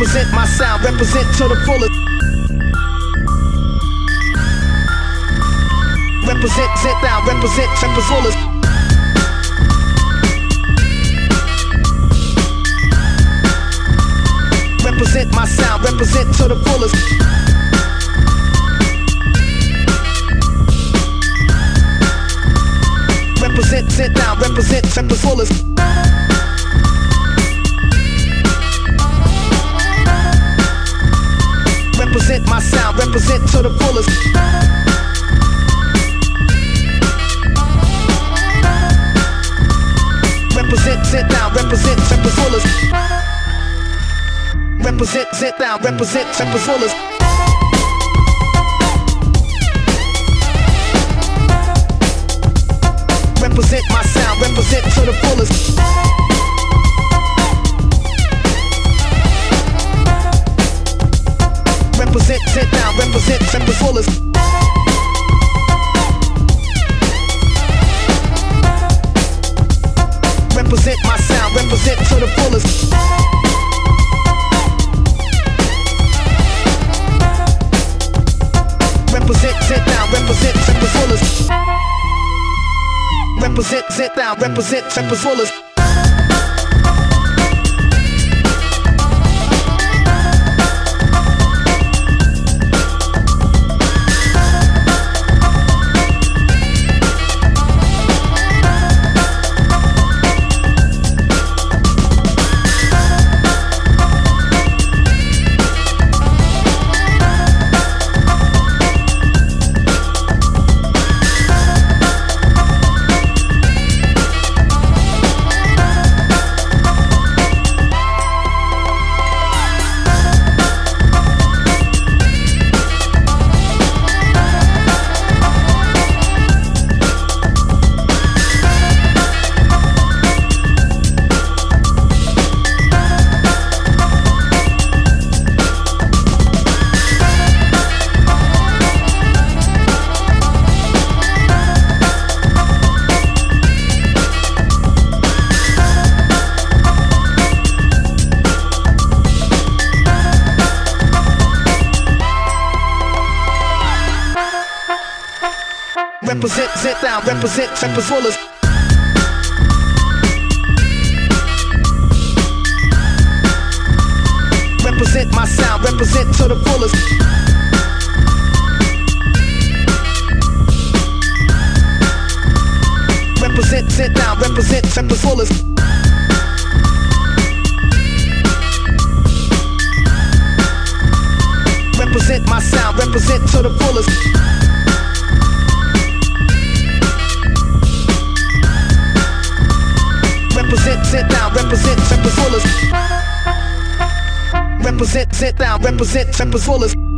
Represent my sound, represent to the fullest. Represent, sit down, represent, represent fullest. Represent my sound, represent to the fullest. Represent, sit down, represent, represent fullest. Represent my sound, represent to the fullest. Represent, sit down, represent, represent fullest. Represent, sit down, represent, represent fullest. Represent my sound, represent to the fullest. Represent, sit down, represent, represent fullest. Represent, sit down, represent, mm. represent fullest. Represent my sound, represent to the fullest. Represent, sit down, represent, represent fullest. Represent my sound, represent to the fullest. Represent, represent fullest. Represent, sit down, represent, represent fullest.